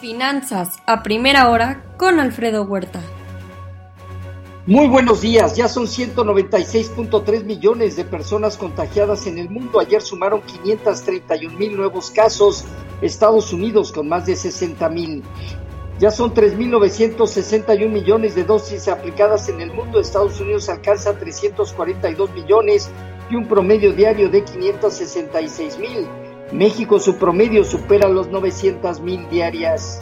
Finanzas a primera hora con Alfredo Huerta. Muy buenos días, ya son 196.3 millones de personas contagiadas en el mundo. Ayer sumaron 531 mil nuevos casos, Estados Unidos con más de 60 mil. Ya son 3.961 millones de dosis aplicadas en el mundo. Estados Unidos alcanza 342 millones y un promedio diario de 566 mil. México su promedio supera los 900 mil diarias.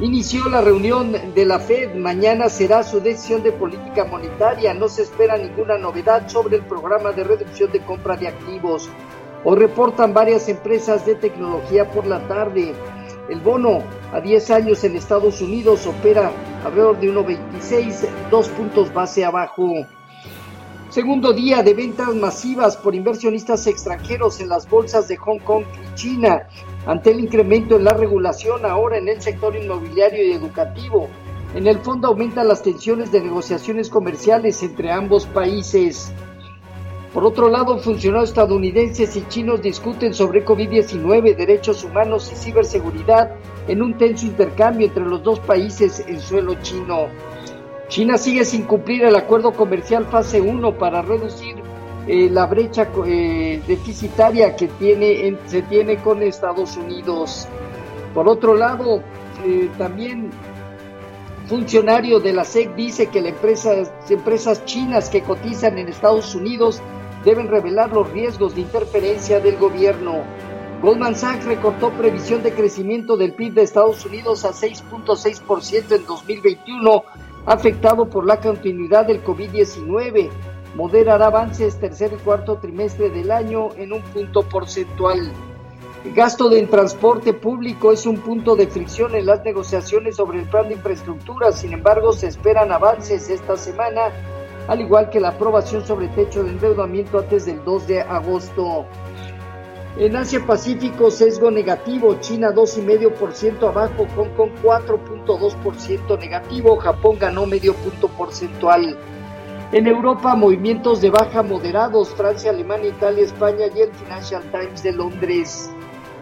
Inició la reunión de la Fed, mañana será su decisión de política monetaria, no se espera ninguna novedad sobre el programa de reducción de compra de activos. O reportan varias empresas de tecnología por la tarde. El bono a 10 años en Estados Unidos opera alrededor de 1,26, dos puntos base abajo. Segundo día de ventas masivas por inversionistas extranjeros en las bolsas de Hong Kong y China, ante el incremento en la regulación ahora en el sector inmobiliario y educativo. En el fondo aumentan las tensiones de negociaciones comerciales entre ambos países. Por otro lado, funcionarios estadounidenses y chinos discuten sobre COVID-19, derechos humanos y ciberseguridad en un tenso intercambio entre los dos países en suelo chino. China sigue sin cumplir el acuerdo comercial fase 1 para reducir eh, la brecha eh, deficitaria que tiene, se tiene con Estados Unidos. Por otro lado, eh, también funcionario de la SEC dice que las empresas, empresas chinas que cotizan en Estados Unidos deben revelar los riesgos de interferencia del gobierno. Goldman Sachs recortó previsión de crecimiento del PIB de Estados Unidos a 6.6% en 2021 afectado por la continuidad del COVID-19. Moderará avances tercer y cuarto trimestre del año en un punto porcentual. El gasto de transporte público es un punto de fricción en las negociaciones sobre el plan de infraestructura. Sin embargo, se esperan avances esta semana, al igual que la aprobación sobre techo de endeudamiento antes del 2 de agosto. En Asia Pacífico, sesgo negativo, China 2,5% abajo, Hong Kong 4.2% negativo, Japón ganó medio punto porcentual. En Europa, movimientos de baja moderados, Francia, Alemania, Italia, España y el Financial Times de Londres.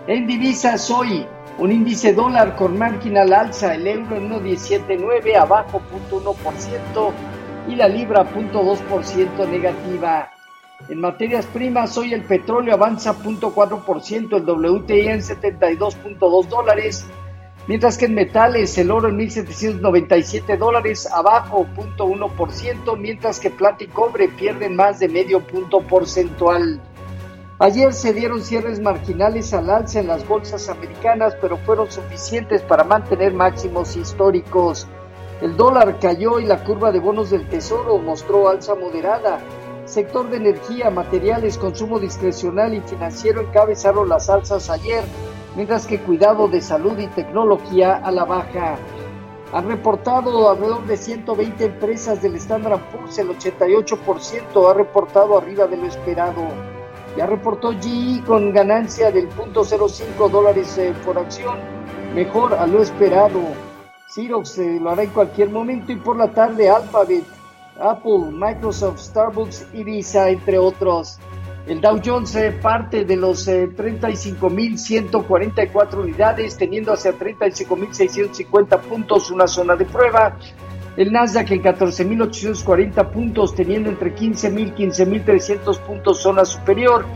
En divisas hoy, un índice dólar con marginal alza, el euro en 1.179, abajo 0.1% y la libra 0.2% negativa. En materias primas, hoy el petróleo avanza 0.4%, el WTI en 72.2 dólares, mientras que en metales el oro en 1.797 dólares, abajo 0.1%, mientras que plata y cobre pierden más de medio punto porcentual. Ayer se dieron cierres marginales al alza en las bolsas americanas, pero fueron suficientes para mantener máximos históricos. El dólar cayó y la curva de bonos del tesoro mostró alza moderada sector de energía, materiales, consumo discrecional y financiero encabezaron las alzas ayer, mientras que cuidado de salud y tecnología a la baja. Han reportado alrededor de 120 empresas del Standard Poor's, el 88% ha reportado arriba de lo esperado. Ya reportó GE con ganancia del 0.05 dólares eh, por acción, mejor a lo esperado. Xerox eh, lo hará en cualquier momento y por la tarde Alphabet Apple, Microsoft, Starbucks Visa, entre otros. El Dow Jones eh, parte de los 35.144 eh, unidades, teniendo hacia 35.650 puntos una zona de prueba. El Nasdaq en 14.840 puntos, teniendo entre 15.000 y 15.300 puntos zona superior.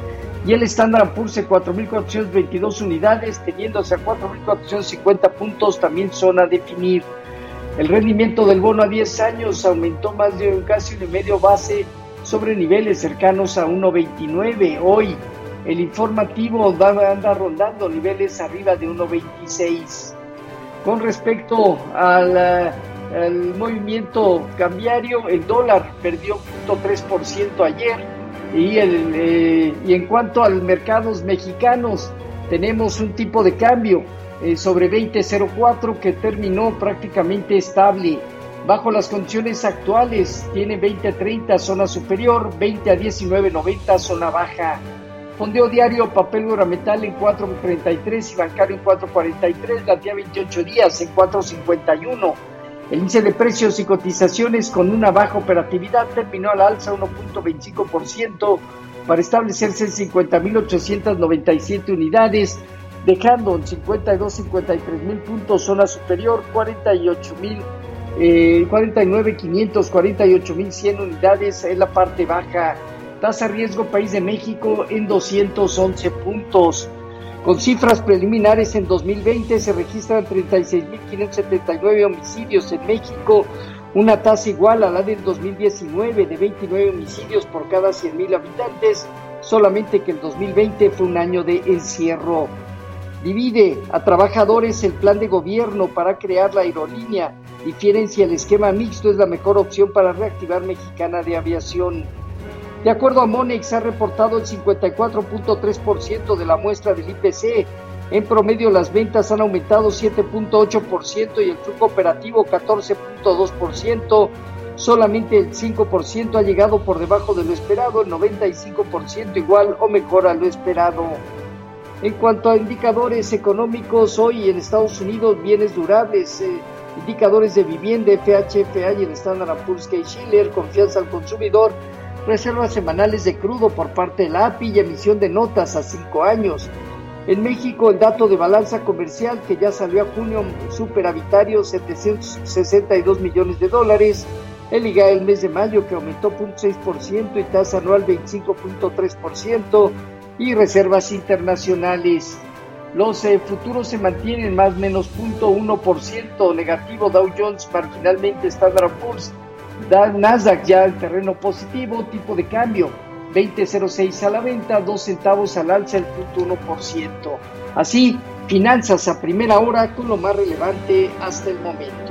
Y el Standard Poor's en 4.422 unidades, teniendo hacia 4.450 puntos también zona definir. El rendimiento del bono a 10 años aumentó más de un casi un medio base sobre niveles cercanos a 1.29. Hoy el informativo anda rondando niveles arriba de 1.26. Con respecto al, movimiento cambiario, el dólar perdió 0.3% ayer y, el, eh, y en cuanto a los mercados mexicanos, tenemos un tipo de cambio eh, sobre 20.04 que terminó prácticamente estable. Bajo las condiciones actuales tiene 20.30 zona superior, 20 a 19.90 zona baja. Fondeo diario, papel metal en 4.33 y bancario en 4.43, la día 28 días en 4.51. El índice de precios y cotizaciones con una baja operatividad terminó al alza 1.25% para establecerse en 50.897 unidades dejando en 52, 53 mil puntos zona superior, 48 mil, eh, 49, 500, 48 mil 100 unidades en la parte baja. Tasa riesgo país de México en 211 puntos. Con cifras preliminares en 2020 se registran 36.579 homicidios en México, una tasa igual a la del 2019 de 29 homicidios por cada 100.000 habitantes, solamente que el 2020 fue un año de encierro. Divide a trabajadores el plan de gobierno para crear la aerolínea. Difieren si el esquema mixto es la mejor opción para reactivar Mexicana de Aviación. De acuerdo a Monex, ha reportado el 54.3% de la muestra del IPC. En promedio, las ventas han aumentado 7.8% y el flujo operativo 14.2%. Solamente el 5% ha llegado por debajo de lo esperado, el 95% igual o mejor a lo esperado. En cuanto a indicadores económicos, hoy en Estados Unidos, bienes durables, eh, indicadores de vivienda, FHFA y el Standard Poor's y Schiller, confianza al consumidor, reservas semanales de crudo por parte de la API y emisión de notas a cinco años. En México, el dato de balanza comercial que ya salió a junio superavitario 762 millones de dólares. El IGA el mes de mayo que aumentó 0.6% y tasa anual 25.3% y reservas internacionales. Los eh, futuros se mantienen más o menos 0.1% negativo Dow Jones marginalmente Standard Poor's Nasdaq ya el terreno positivo, tipo de cambio 20.06 a la venta, 2 centavos al alza, el punto 1%. Así, finanzas a primera hora con lo más relevante hasta el momento.